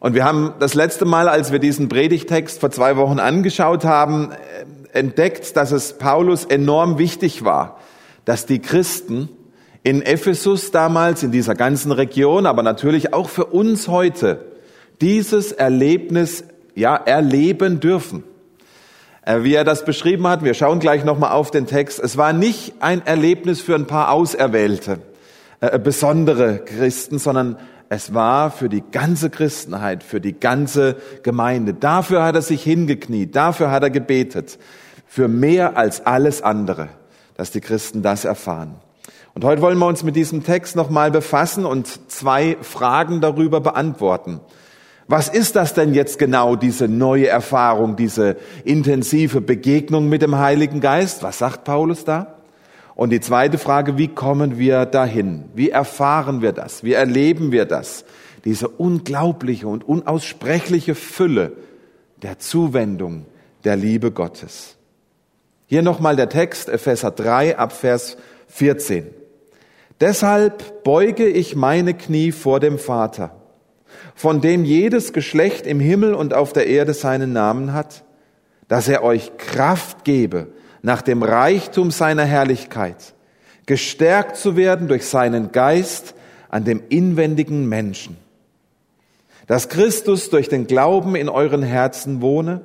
Und wir haben das letzte Mal, als wir diesen Predigtext vor zwei Wochen angeschaut haben, äh, entdeckt, dass es Paulus enorm wichtig war, dass die Christen in Ephesus damals, in dieser ganzen Region, aber natürlich auch für uns heute, dieses Erlebnis ja erleben dürfen. Äh, wie er das beschrieben hat, wir schauen gleich nochmal auf den Text. Es war nicht ein Erlebnis für ein paar Auserwählte, äh, besondere Christen, sondern es war für die ganze Christenheit, für die ganze Gemeinde. Dafür hat er sich hingekniet, dafür hat er gebetet, für mehr als alles andere, dass die Christen das erfahren. Und heute wollen wir uns mit diesem Text nochmal befassen und zwei Fragen darüber beantworten. Was ist das denn jetzt genau, diese neue Erfahrung, diese intensive Begegnung mit dem Heiligen Geist? Was sagt Paulus da? Und die zweite Frage, wie kommen wir dahin? Wie erfahren wir das? Wie erleben wir das? Diese unglaubliche und unaussprechliche Fülle der Zuwendung der Liebe Gottes. Hier nochmal der Text, Epheser 3 ab Vers 14. Deshalb beuge ich meine Knie vor dem Vater, von dem jedes Geschlecht im Himmel und auf der Erde seinen Namen hat, dass er euch Kraft gebe, nach dem Reichtum seiner Herrlichkeit, gestärkt zu werden durch seinen Geist an dem inwendigen Menschen, dass Christus durch den Glauben in euren Herzen wohne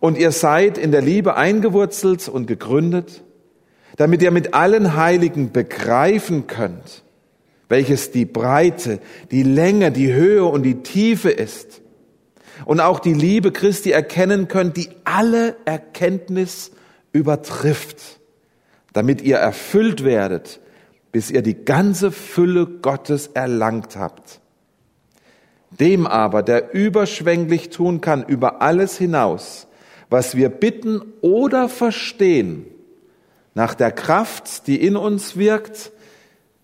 und ihr seid in der Liebe eingewurzelt und gegründet, damit ihr mit allen Heiligen begreifen könnt, welches die Breite, die Länge, die Höhe und die Tiefe ist. Und auch die Liebe Christi erkennen könnt, die alle Erkenntnis übertrifft, damit ihr erfüllt werdet, bis ihr die ganze Fülle Gottes erlangt habt. Dem aber, der überschwänglich tun kann über alles hinaus, was wir bitten oder verstehen, nach der Kraft, die in uns wirkt,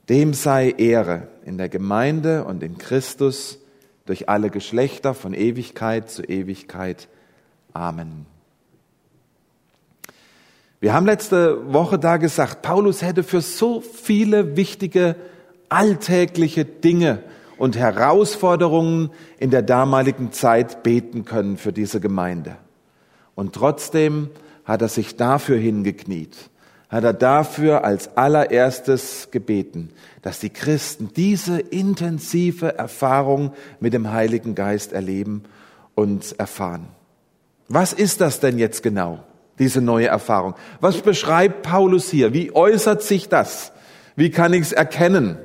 dem sei Ehre in der Gemeinde und in Christus durch alle Geschlechter von Ewigkeit zu Ewigkeit. Amen. Wir haben letzte Woche da gesagt, Paulus hätte für so viele wichtige alltägliche Dinge und Herausforderungen in der damaligen Zeit beten können für diese Gemeinde. Und trotzdem hat er sich dafür hingekniet hat er dafür als allererstes gebeten, dass die Christen diese intensive Erfahrung mit dem Heiligen Geist erleben und erfahren. Was ist das denn jetzt genau, diese neue Erfahrung? Was beschreibt Paulus hier? Wie äußert sich das? Wie kann ich es erkennen?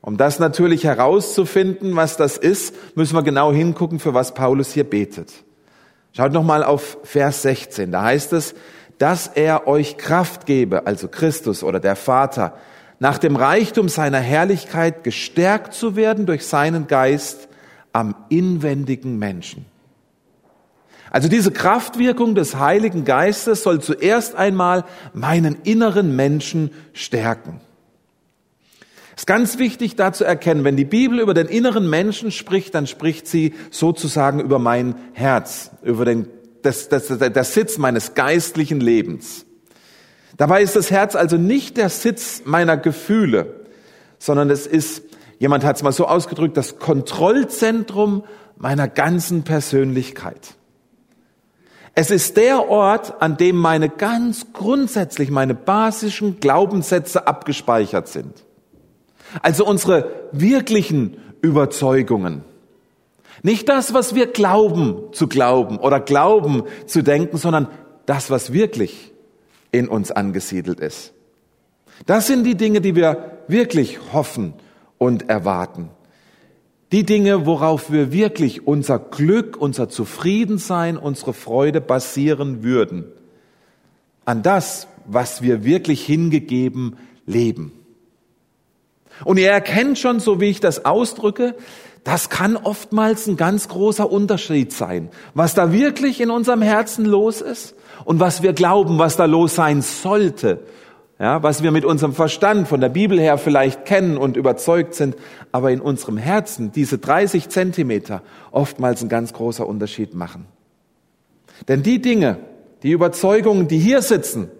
Um das natürlich herauszufinden, was das ist, müssen wir genau hingucken, für was Paulus hier betet. Schaut nochmal auf Vers 16. Da heißt es, dass er euch Kraft gebe, also Christus oder der Vater, nach dem Reichtum seiner Herrlichkeit gestärkt zu werden durch seinen Geist am inwendigen Menschen. Also diese Kraftwirkung des Heiligen Geistes soll zuerst einmal meinen inneren Menschen stärken. Es ist ganz wichtig da zu erkennen, wenn die Bibel über den inneren Menschen spricht, dann spricht sie sozusagen über mein Herz, über den das, das, das, der Sitz meines geistlichen Lebens. Dabei ist das Herz also nicht der Sitz meiner Gefühle, sondern es ist, jemand hat es mal so ausgedrückt, das Kontrollzentrum meiner ganzen Persönlichkeit. Es ist der Ort, an dem meine ganz grundsätzlich, meine basischen Glaubenssätze abgespeichert sind. Also unsere wirklichen Überzeugungen. Nicht das, was wir glauben zu glauben oder glauben zu denken, sondern das, was wirklich in uns angesiedelt ist. Das sind die Dinge, die wir wirklich hoffen und erwarten. Die Dinge, worauf wir wirklich unser Glück, unser Zufriedensein, unsere Freude basieren würden. An das, was wir wirklich hingegeben leben. Und ihr erkennt schon, so wie ich das ausdrücke, das kann oftmals ein ganz großer Unterschied sein, was da wirklich in unserem Herzen los ist und was wir glauben, was da los sein sollte. Ja, was wir mit unserem Verstand von der Bibel her vielleicht kennen und überzeugt sind, aber in unserem Herzen diese 30 Zentimeter oftmals ein ganz großer Unterschied machen. Denn die Dinge, die Überzeugungen, die hier sitzen,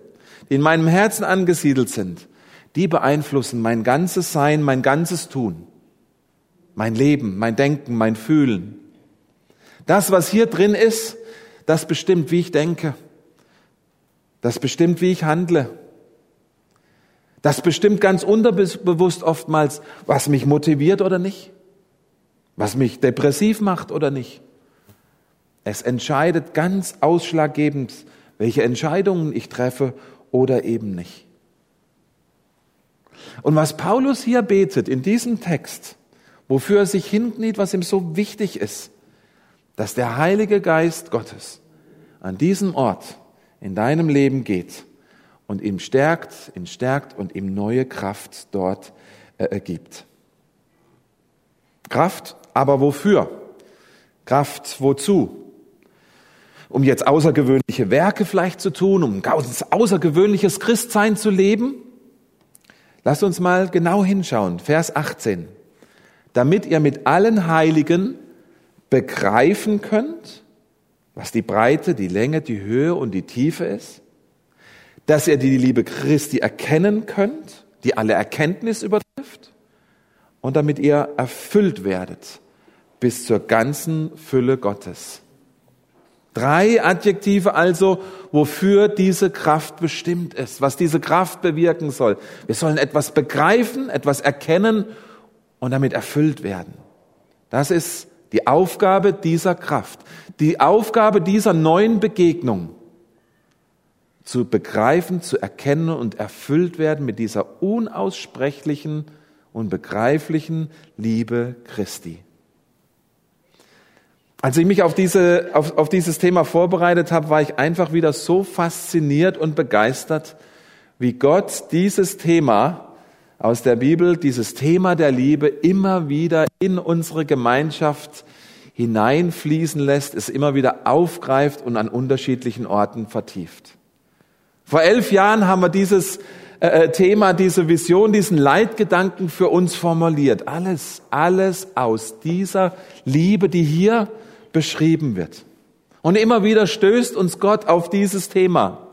die in meinem Herzen angesiedelt sind, die beeinflussen mein ganzes Sein, mein ganzes Tun. mein Leben, mein Denken, mein Fühlen. Das, was hier drin ist, das bestimmt, wie ich denke. Das bestimmt, wie ich handle. Das bestimmt ganz unterbewusst oftmals, was mich motiviert oder nicht, was mich depressiv macht oder nicht. Es entscheidet ganz ausschlaggebend, welche Entscheidungen ich treffe oder eben nicht. Und was Paulus hier betet in diesem Text, wofür er sich hinkniet, was ihm so wichtig ist, dass der Heilige Geist Gottes an diesem Ort in deinem Leben geht und ihm stärkt, ihn stärkt und ihm neue Kraft dort äh, gibt. Kraft, aber wofür? Kraft wozu? Um jetzt außergewöhnliche Werke vielleicht zu tun, um ein außergewöhnliches Christsein zu leben? Lasst uns mal genau hinschauen. Vers 18. Damit ihr mit allen Heiligen begreifen könnt, was die Breite, die Länge, die Höhe und die Tiefe ist, dass ihr die Liebe Christi erkennen könnt, die alle Erkenntnis übertrifft, und damit ihr erfüllt werdet bis zur ganzen Fülle Gottes. Drei Adjektive also, wofür diese Kraft bestimmt ist, was diese Kraft bewirken soll. Wir sollen etwas begreifen, etwas erkennen und damit erfüllt werden. Das ist die Aufgabe dieser Kraft, die Aufgabe dieser neuen Begegnung, zu begreifen, zu erkennen und erfüllt werden mit dieser unaussprechlichen, unbegreiflichen Liebe Christi. Als ich mich auf, diese, auf, auf dieses Thema vorbereitet habe, war ich einfach wieder so fasziniert und begeistert, wie Gott dieses Thema aus der Bibel dieses Thema der Liebe immer wieder in unsere Gemeinschaft hineinfließen lässt, es immer wieder aufgreift und an unterschiedlichen Orten vertieft. Vor elf Jahren haben wir dieses äh, äh, Thema, diese Vision, diesen Leitgedanken für uns formuliert. Alles, alles aus dieser Liebe, die hier beschrieben wird. Und immer wieder stößt uns Gott auf dieses Thema.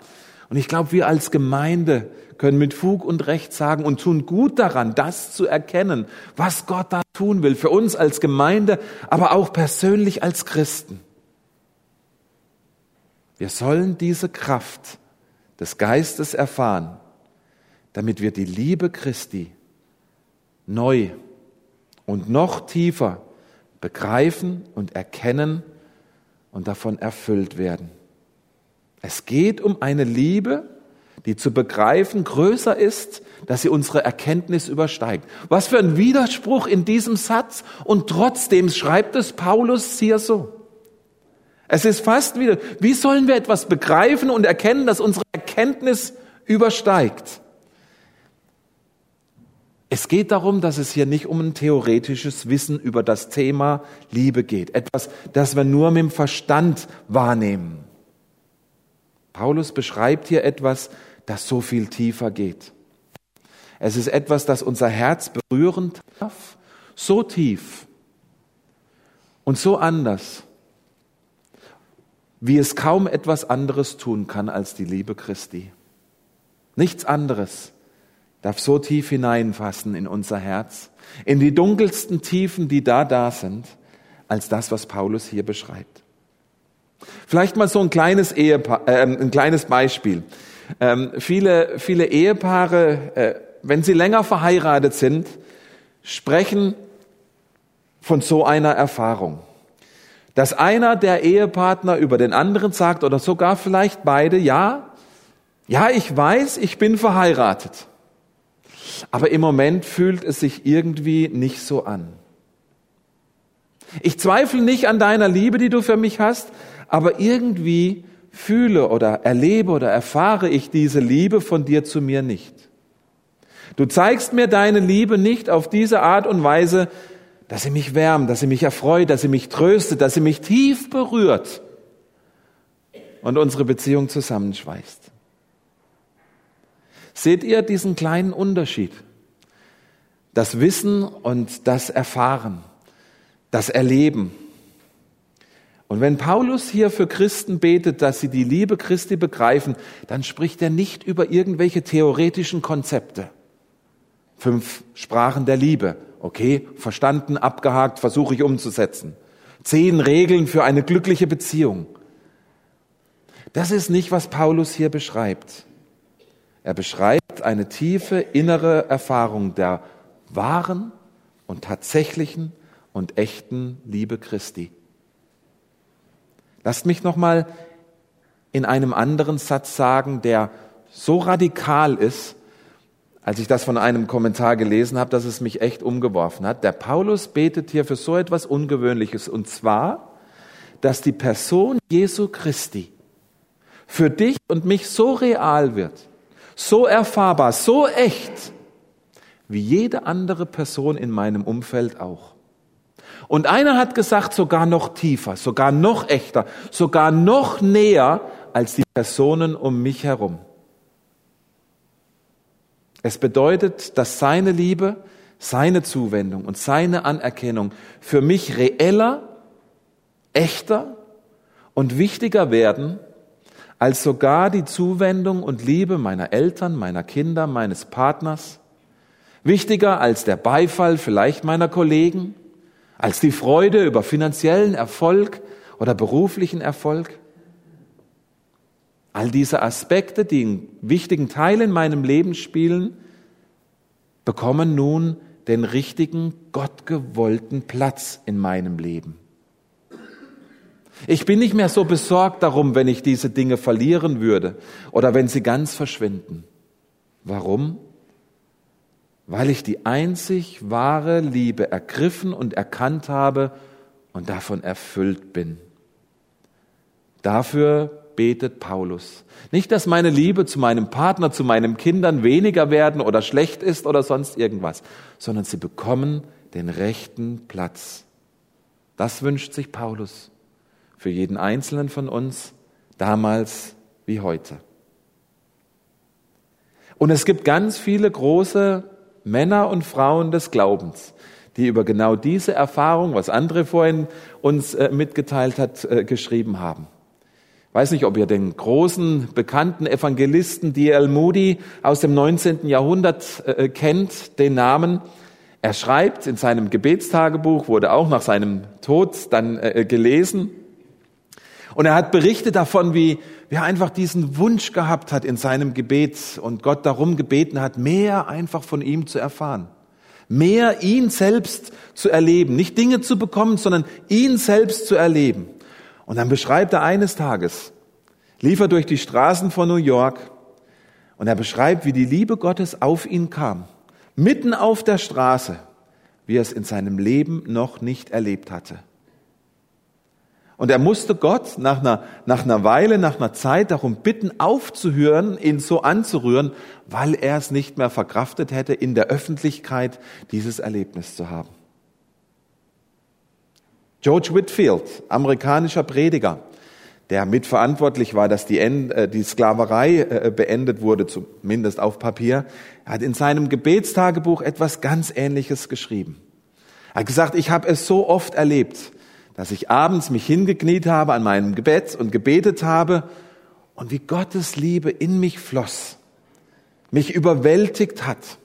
Und ich glaube, wir als Gemeinde können mit Fug und Recht sagen und tun gut daran, das zu erkennen, was Gott da tun will, für uns als Gemeinde, aber auch persönlich als Christen. Wir sollen diese Kraft des Geistes erfahren, damit wir die Liebe Christi neu und noch tiefer begreifen und erkennen und davon erfüllt werden. Es geht um eine Liebe, die zu begreifen größer ist, dass sie unsere Erkenntnis übersteigt. Was für ein Widerspruch in diesem Satz und trotzdem schreibt es Paulus hier so. Es ist fast wieder, wie sollen wir etwas begreifen und erkennen, dass unsere Erkenntnis übersteigt? Es geht darum, dass es hier nicht um ein theoretisches Wissen über das Thema Liebe geht. Etwas, das wir nur mit dem Verstand wahrnehmen. Paulus beschreibt hier etwas, das so viel tiefer geht. Es ist etwas, das unser Herz berühren darf, so tief und so anders, wie es kaum etwas anderes tun kann als die Liebe Christi. Nichts anderes darf so tief hineinfassen in unser Herz, in die dunkelsten Tiefen, die da da sind, als das, was Paulus hier beschreibt. Vielleicht mal so ein kleines, Ehepaar, äh, ein kleines Beispiel. Ähm, viele, viele Ehepaare, äh, wenn sie länger verheiratet sind, sprechen von so einer Erfahrung. Dass einer der Ehepartner über den anderen sagt oder sogar vielleicht beide, ja, ja, ich weiß, ich bin verheiratet. Aber im Moment fühlt es sich irgendwie nicht so an. Ich zweifle nicht an deiner Liebe, die du für mich hast, aber irgendwie fühle oder erlebe oder erfahre ich diese Liebe von dir zu mir nicht. Du zeigst mir deine Liebe nicht auf diese Art und Weise, dass sie mich wärmt, dass sie mich erfreut, dass sie mich tröstet, dass sie mich tief berührt und unsere Beziehung zusammenschweißt. Seht ihr diesen kleinen Unterschied? Das Wissen und das Erfahren, das Erleben. Und wenn Paulus hier für Christen betet, dass sie die Liebe Christi begreifen, dann spricht er nicht über irgendwelche theoretischen Konzepte Fünf Sprachen der Liebe. Okay, verstanden, abgehakt, versuche ich umzusetzen. Zehn Regeln für eine glückliche Beziehung. Das ist nicht, was Paulus hier beschreibt. Er beschreibt eine tiefe innere Erfahrung der wahren und tatsächlichen und echten Liebe Christi. Lasst mich noch mal in einem anderen Satz sagen, der so radikal ist, als ich das von einem Kommentar gelesen habe, dass es mich echt umgeworfen hat. Der Paulus betet hier für so etwas Ungewöhnliches, und zwar, dass die Person Jesu Christi für dich und mich so real wird, so erfahrbar, so echt, wie jede andere Person in meinem Umfeld auch. Und einer hat gesagt, sogar noch tiefer, sogar noch echter, sogar noch näher als die Personen um mich herum. Es bedeutet, dass seine Liebe, seine Zuwendung und seine Anerkennung für mich reeller, echter und wichtiger werden als sogar die Zuwendung und Liebe meiner Eltern, meiner Kinder, meines Partners, wichtiger als der Beifall vielleicht meiner Kollegen, als die Freude über finanziellen Erfolg oder beruflichen Erfolg. All diese Aspekte, die einen wichtigen Teil in meinem Leben spielen, bekommen nun den richtigen, gottgewollten Platz in meinem Leben. Ich bin nicht mehr so besorgt darum, wenn ich diese Dinge verlieren würde oder wenn sie ganz verschwinden. Warum? Weil ich die einzig wahre Liebe ergriffen und erkannt habe und davon erfüllt bin. Dafür betet Paulus. Nicht, dass meine Liebe zu meinem Partner, zu meinen Kindern weniger werden oder schlecht ist oder sonst irgendwas, sondern sie bekommen den rechten Platz. Das wünscht sich Paulus für jeden Einzelnen von uns, damals wie heute. Und es gibt ganz viele große Männer und Frauen des Glaubens, die über genau diese Erfahrung, was André vorhin uns äh, mitgeteilt hat, äh, geschrieben haben weiß nicht, ob ihr den großen, bekannten Evangelisten D.L. Moody aus dem 19. Jahrhundert äh, kennt, den Namen. Er schreibt in seinem Gebetstagebuch, wurde auch nach seinem Tod dann äh, gelesen. Und er hat berichtet davon, wie, wie er einfach diesen Wunsch gehabt hat in seinem Gebet und Gott darum gebeten hat, mehr einfach von ihm zu erfahren. Mehr ihn selbst zu erleben. Nicht Dinge zu bekommen, sondern ihn selbst zu erleben. Und dann beschreibt er eines Tages, lief er durch die Straßen von New York und er beschreibt, wie die Liebe Gottes auf ihn kam, mitten auf der Straße, wie er es in seinem Leben noch nicht erlebt hatte. Und er musste Gott nach einer, nach einer Weile, nach einer Zeit darum bitten, aufzuhören, ihn so anzurühren, weil er es nicht mehr verkraftet hätte, in der Öffentlichkeit dieses Erlebnis zu haben. George Whitfield, amerikanischer Prediger, der mitverantwortlich war, dass die, äh, die Sklaverei äh, beendet wurde, zumindest auf Papier, hat in seinem Gebetstagebuch etwas ganz Ähnliches geschrieben. Er hat gesagt, ich habe es so oft erlebt, dass ich abends mich hingekniet habe an meinem Gebet und gebetet habe und wie Gottes Liebe in mich floss, mich überwältigt hat,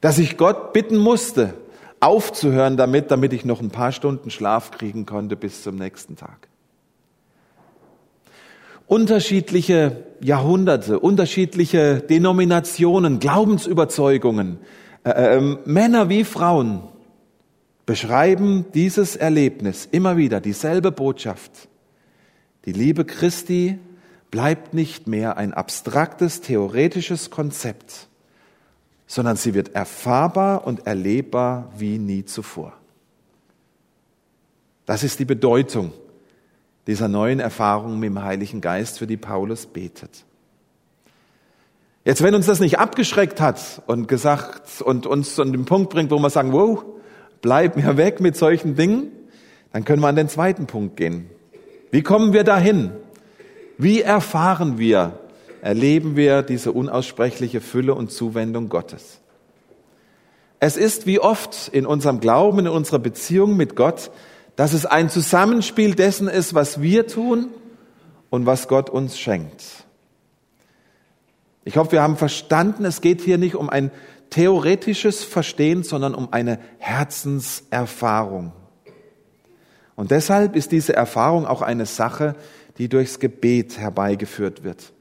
dass ich Gott bitten musste, aufzuhören damit, damit ich noch ein paar Stunden Schlaf kriegen konnte bis zum nächsten Tag. Unterschiedliche Jahrhunderte, unterschiedliche Denominationen, Glaubensüberzeugungen, äh, äh, Männer wie Frauen beschreiben dieses Erlebnis immer wieder, dieselbe Botschaft. Die Liebe Christi bleibt nicht mehr ein abstraktes, theoretisches Konzept, sondern sie wird erfahrbar und erlebbar wie nie zuvor. Das ist die Bedeutung dieser neuen Erfahrung mit dem Heiligen Geist, für die Paulus betet. Jetzt, wenn uns das nicht abgeschreckt hat und gesagt und uns an den Punkt bringt, wo wir sagen, wow, bleib mir weg mit solchen Dingen, dann können wir an den zweiten Punkt gehen. Wie kommen wir dahin? Wie erfahren wir erleben wir diese unaussprechliche Fülle und Zuwendung Gottes. Es ist wie oft in unserem Glauben, in unserer Beziehung mit Gott, dass es ein Zusammenspiel dessen ist, was wir tun und was Gott uns schenkt. Ich hoffe, wir haben verstanden, es geht hier nicht um ein theoretisches Verstehen, sondern um eine Herzenserfahrung. Und deshalb ist diese Erfahrung auch eine Sache, die durchs Gebet herbeigeführt wird.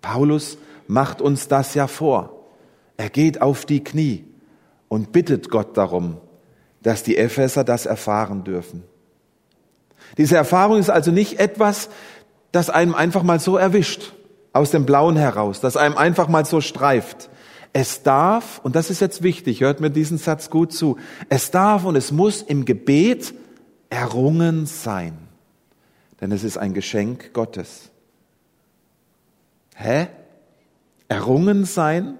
Paulus macht uns das ja vor. Er geht auf die Knie und bittet Gott darum, dass die Epheser das erfahren dürfen. Diese Erfahrung ist also nicht etwas, das einem einfach mal so erwischt, aus dem Blauen heraus, das einem einfach mal so streift. Es darf, und das ist jetzt wichtig, hört mir diesen Satz gut zu, es darf und es muss im Gebet errungen sein, denn es ist ein Geschenk Gottes. Hä? Errungen sein?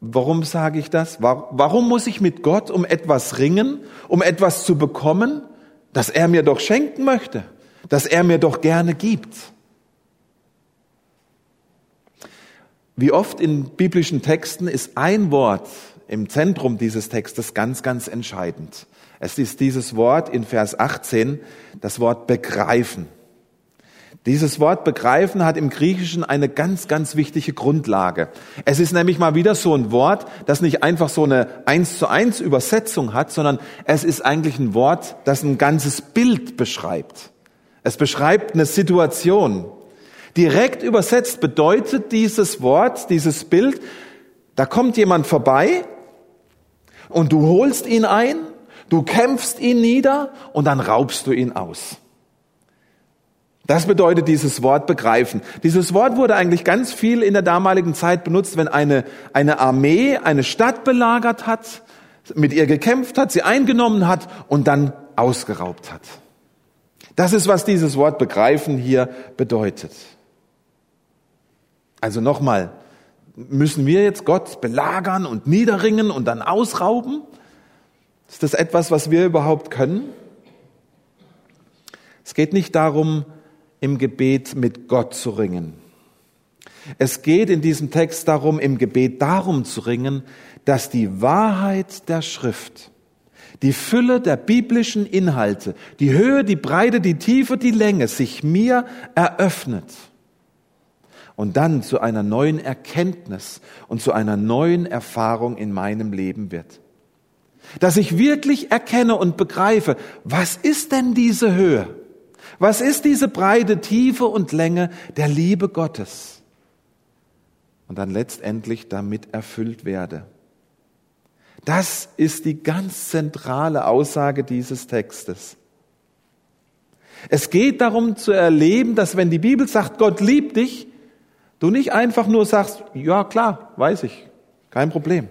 Warum sage ich das? Warum muss ich mit Gott um etwas ringen, um etwas zu bekommen, das er mir doch schenken möchte, das er mir doch gerne gibt? Wie oft in biblischen Texten ist ein Wort im Zentrum dieses Textes ganz, ganz entscheidend. Es ist dieses Wort in Vers 18, das Wort begreifen. Dieses Wort begreifen hat im Griechischen eine ganz, ganz wichtige Grundlage. Es ist nämlich mal wieder so ein Wort, das nicht einfach so eine eins zu eins Übersetzung hat, sondern es ist eigentlich ein Wort, das ein ganzes Bild beschreibt. Es beschreibt eine Situation. Direkt übersetzt bedeutet dieses Wort, dieses Bild, da kommt jemand vorbei und du holst ihn ein, du kämpfst ihn nieder und dann raubst du ihn aus. Das bedeutet dieses Wort begreifen. Dieses Wort wurde eigentlich ganz viel in der damaligen Zeit benutzt, wenn eine, eine Armee eine Stadt belagert hat, mit ihr gekämpft hat, sie eingenommen hat und dann ausgeraubt hat. Das ist, was dieses Wort begreifen hier bedeutet. Also nochmal, müssen wir jetzt Gott belagern und niederringen und dann ausrauben? Ist das etwas, was wir überhaupt können? Es geht nicht darum, im Gebet mit Gott zu ringen. Es geht in diesem Text darum, im Gebet darum zu ringen, dass die Wahrheit der Schrift, die Fülle der biblischen Inhalte, die Höhe, die Breite, die Tiefe, die Länge sich mir eröffnet und dann zu einer neuen Erkenntnis und zu einer neuen Erfahrung in meinem Leben wird. Dass ich wirklich erkenne und begreife, was ist denn diese Höhe? Was ist diese breite Tiefe und Länge der Liebe Gottes? Und dann letztendlich damit erfüllt werde. Das ist die ganz zentrale Aussage dieses Textes. Es geht darum zu erleben, dass wenn die Bibel sagt, Gott liebt dich, Du nicht einfach nur sagst, ja klar, weiß ich, kein Problem.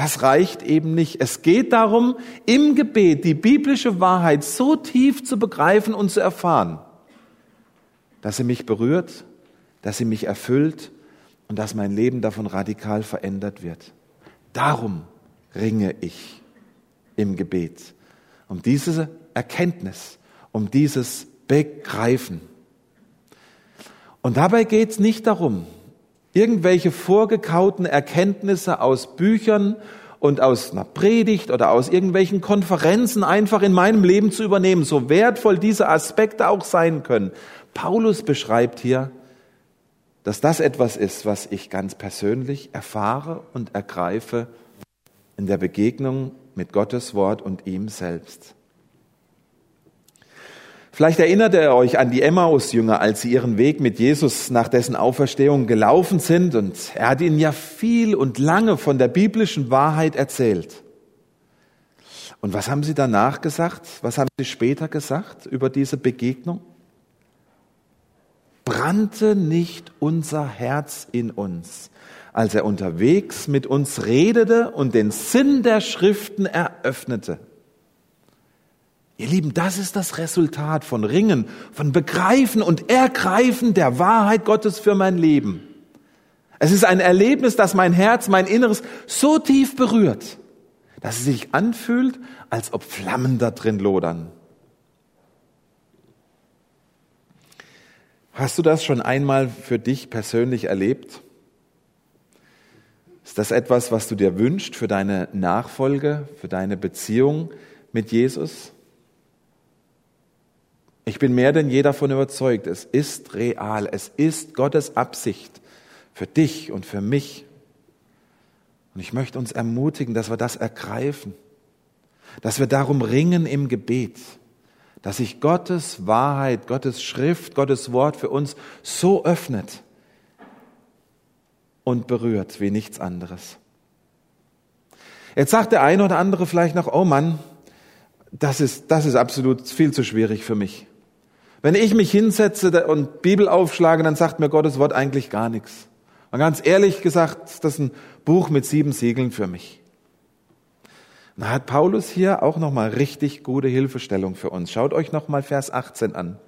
Das reicht eben nicht. Es geht darum, im Gebet die biblische Wahrheit so tief zu begreifen und zu erfahren, dass sie mich berührt, dass sie mich erfüllt und dass mein Leben davon radikal verändert wird. Darum ringe ich im Gebet. Um diese Erkenntnis, um dieses Begreifen. Und dabei geht es nicht darum, irgendwelche vorgekauten Erkenntnisse aus Büchern und aus einer Predigt oder aus irgendwelchen Konferenzen einfach in meinem Leben zu übernehmen, so wertvoll diese Aspekte auch sein können. Paulus beschreibt hier, dass das etwas ist, was ich ganz persönlich erfahre und ergreife in der Begegnung mit Gottes Wort und ihm selbst. Vielleicht erinnert ihr euch an die Emmaus-Jünger, als sie ihren Weg mit Jesus nach dessen Auferstehung gelaufen sind und er hat ihnen ja viel und lange von der biblischen Wahrheit erzählt. Und was haben sie danach gesagt? Was haben sie später gesagt über diese Begegnung? Brannte nicht unser Herz in uns, als er unterwegs mit uns redete und den Sinn der Schriften eröffnete? Ihr Lieben, das ist das Resultat von Ringen, von Begreifen und Ergreifen der Wahrheit Gottes für mein Leben. Es ist ein Erlebnis, das mein Herz, mein Inneres so tief berührt, dass es sich anfühlt, als ob Flammen da drin lodern. Hast du das schon einmal für dich persönlich erlebt? Ist das etwas, was du dir wünschst für deine Nachfolge, für deine Beziehung mit Jesus? Ich bin mehr denn je davon überzeugt, es ist real, es ist Gottes Absicht für dich und für mich. Und ich möchte uns ermutigen, dass wir das ergreifen, dass wir darum ringen im Gebet, dass sich Gottes Wahrheit, Gottes Schrift, Gottes Wort für uns so öffnet und berührt wie nichts anderes. Jetzt sagt der eine oder andere vielleicht noch, oh Mann, das ist, das ist absolut viel zu schwierig für mich. Wenn ich mich hinsetze und Bibel aufschlage, dann sagt mir Gottes Wort eigentlich gar nichts. Und ganz ehrlich gesagt, das ist ein Buch mit sieben Siegeln für mich. Da hat Paulus hier auch nochmal richtig gute Hilfestellung für uns. Schaut euch nochmal Vers 18 an.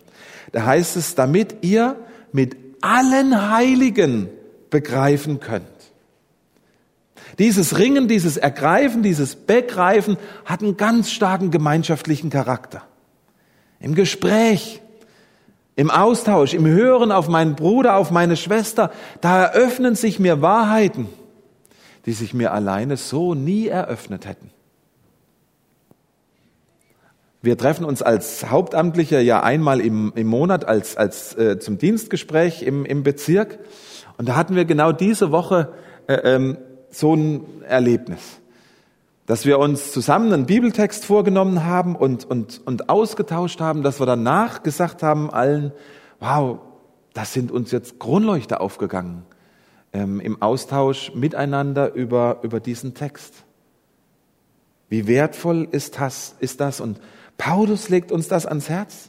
Da heißt es, damit ihr mit allen Heiligen begreifen könnt. Dieses Ringen, dieses Ergreifen, dieses Begreifen hat einen ganz starken gemeinschaftlichen Charakter. Im Gespräch, im Austausch, im Hören auf meinen Bruder, auf meine Schwester, da eröffnen sich mir Wahrheiten, die sich mir alleine so nie eröffnet hätten. Wir treffen uns als Hauptamtliche ja einmal im, im Monat als, als äh, zum Dienstgespräch im, im Bezirk. Und da hatten wir genau diese Woche äh, ähm, so ein Erlebnis, dass wir uns zusammen einen Bibeltext vorgenommen haben und, und, und ausgetauscht haben, dass wir danach gesagt haben allen, wow, das sind uns jetzt Kronleuchter aufgegangen ähm, im Austausch miteinander über, über diesen Text. Wie wertvoll ist das, ist das? Und Paulus legt uns das ans Herz,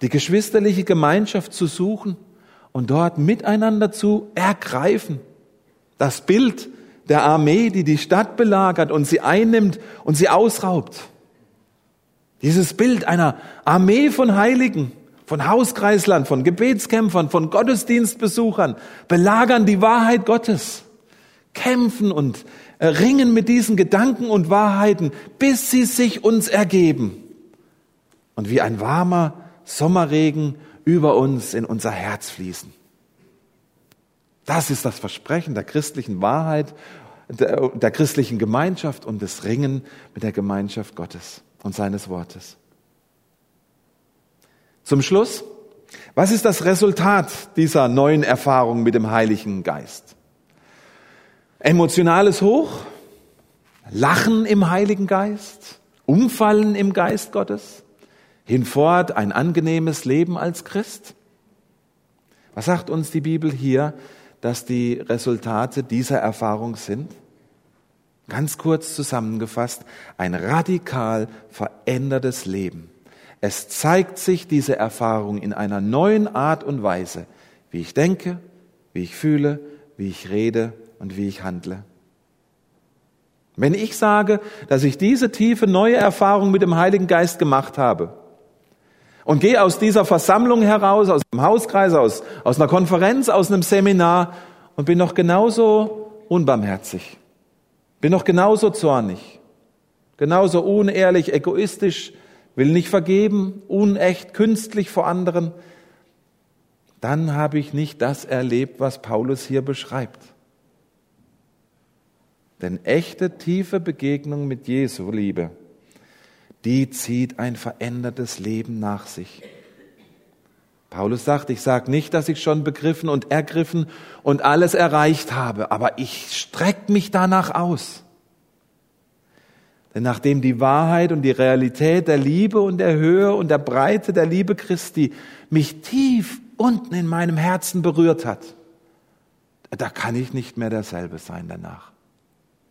die geschwisterliche Gemeinschaft zu suchen und dort miteinander zu ergreifen. Das Bild der Armee, die die Stadt belagert und sie einnimmt und sie ausraubt. Dieses Bild einer Armee von Heiligen, von Hauskreislern, von Gebetskämpfern, von Gottesdienstbesuchern, belagern die Wahrheit Gottes, kämpfen und ringen mit diesen Gedanken und Wahrheiten, bis sie sich uns ergeben und wie ein warmer Sommerregen über uns in unser Herz fließen. Das ist das Versprechen der christlichen Wahrheit, der, der, christlichen Gemeinschaft und des Ringen mit der Gemeinschaft Gottes und seines Wortes. Zum Schluss, was ist das Resultat dieser neuen Erfahrung mit dem Heiligen Geist? Emotionales Hoch, Lachen im Heiligen Geist, Umfallen im Geist Gottes, hinfort ein angenehmes Leben als Christ? Was sagt uns die Bibel hier, dass die Resultate dieser Erfahrung sind? Ganz kurz zusammengefasst, ein radikal verändertes Leben. Es zeigt sich diese Erfahrung in einer neuen Art und Weise, wie ich denke, wie ich fühle, wie ich rede und wie ich handle. Wenn ich sage, dass ich diese tiefe neue Erfahrung mit dem Heiligen Geist gemacht habe, und gehe aus dieser Versammlung heraus, aus einem Hauskreis, aus, aus einer Konferenz, aus einem Seminar und bin noch genauso unbarmherzig, bin noch genauso zornig, genauso unehrlich, egoistisch, will nicht vergeben, unecht, künstlich vor anderen, dann habe ich nicht das erlebt, was Paulus hier beschreibt. Denn echte, tiefe Begegnung mit Jesu Liebe die zieht ein verändertes Leben nach sich. Paulus sagt, ich sage nicht, dass ich schon begriffen und ergriffen und alles erreicht habe, aber ich strecke mich danach aus. Denn nachdem die Wahrheit und die Realität der Liebe und der Höhe und der Breite der Liebe Christi mich tief unten in meinem Herzen berührt hat, da kann ich nicht mehr derselbe sein danach.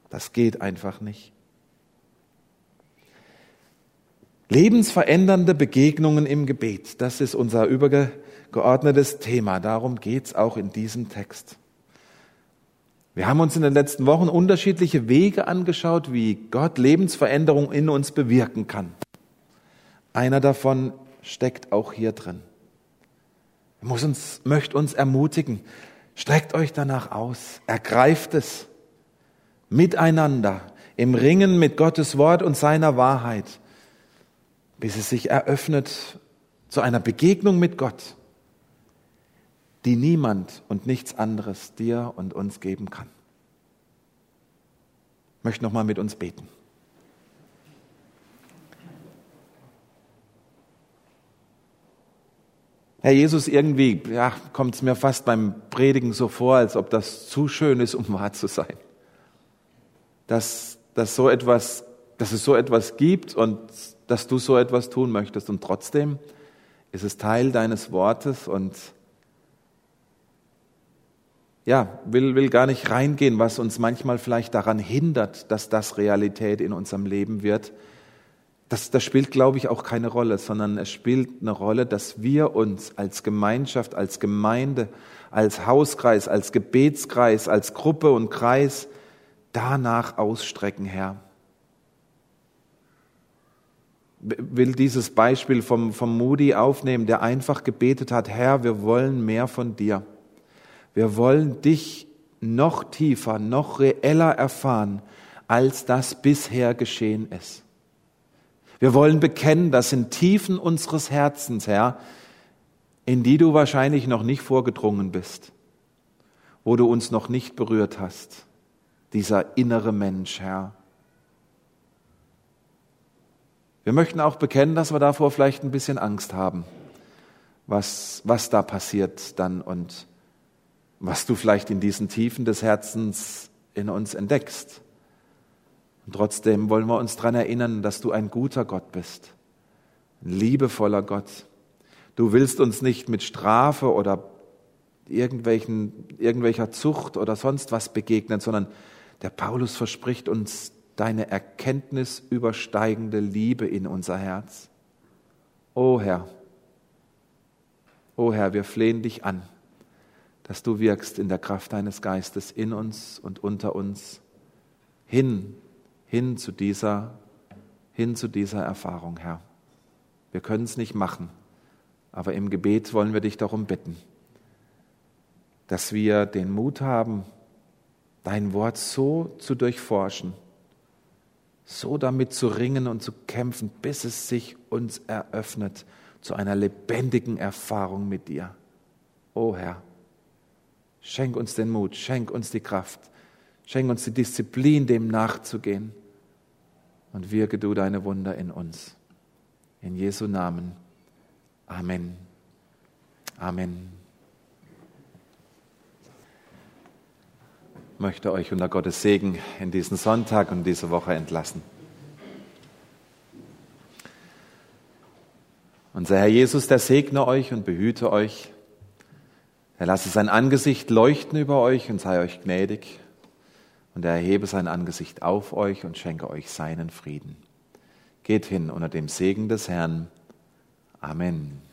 Das geht einfach nicht. Lebensverändernde Begegnungen im Gebet, das ist unser übergeordnetes Thema. Darum geht's auch in diesem Text. Wir haben uns in den letzten Wochen unterschiedliche Wege angeschaut, wie Gott Lebensveränderung in uns bewirken kann. Einer davon steckt auch hier drin. Er muss uns, möchte uns ermutigen. Streckt euch danach aus. Ergreift es. Miteinander. Im Ringen mit Gottes Wort und seiner Wahrheit bis es sich eröffnet zu einer Begegnung mit Gott, die niemand und nichts anderes dir und uns geben kann. Ich möchte nochmal mit uns beten. Herr Jesus, irgendwie ja, kommt es mir fast beim Predigen so vor, als ob das zu schön ist, um wahr zu sein. dass, dass, so etwas, dass es so etwas gibt und dass du so etwas tun möchtest. Und trotzdem ist es Teil deines Wortes und ja, will, will gar nicht reingehen, was uns manchmal vielleicht daran hindert, dass das Realität in unserem Leben wird. Das, das spielt, glaube ich, auch keine Rolle, sondern es spielt eine Rolle, dass wir uns als Gemeinschaft, als Gemeinde, als Hauskreis, als Gebetskreis, als Gruppe und Kreis danach ausstrecken, Herr. Will dieses Beispiel vom, vom Moody aufnehmen, der einfach gebetet hat, Herr, wir wollen mehr von dir. Wir wollen dich noch tiefer, noch reeller erfahren, als das bisher geschehen ist. Wir wollen bekennen, dass in Tiefen unseres Herzens, Herr, in die du wahrscheinlich noch nicht vorgedrungen bist, wo du uns noch nicht berührt hast, dieser innere Mensch, Herr. Wir möchten auch bekennen, dass wir davor vielleicht ein bisschen Angst haben, was, was da passiert dann und was du vielleicht in diesen Tiefen des Herzens in uns entdeckst. Und trotzdem wollen wir uns daran erinnern, dass du ein guter Gott bist, ein liebevoller Gott. Du willst uns nicht mit Strafe oder irgendwelchen, irgendwelcher Zucht oder sonst was begegnen, sondern der Paulus verspricht uns deine Erkenntnis übersteigende Liebe in unser Herz. O Herr, o Herr, wir flehen dich an dass du wirkst in der Kraft deines Geistes in uns und unter uns hin, hin zu dieser, hin zu dieser Erfahrung, Herr. Wir können es nicht machen, aber im Gebet wollen wir dich darum bitten, dass wir den Mut haben, dein Wort so zu durchforschen, so damit zu ringen und zu kämpfen, bis es sich uns eröffnet zu einer lebendigen Erfahrung mit dir. O oh Herr, Schenk uns den Mut, schenk uns die Kraft, schenk uns die Disziplin, dem nachzugehen. Und wirke du deine Wunder in uns. In Jesu Namen. Amen. Amen. Möchte euch unter Gottes Segen in diesen Sonntag und diese Woche entlassen. Unser Herr Jesus, der segne euch und behüte euch. Er lasse sein Angesicht leuchten über euch und sei euch gnädig. Und er erhebe sein Angesicht auf euch und schenke euch seinen Frieden. Geht hin unter dem Segen des Herrn. Amen.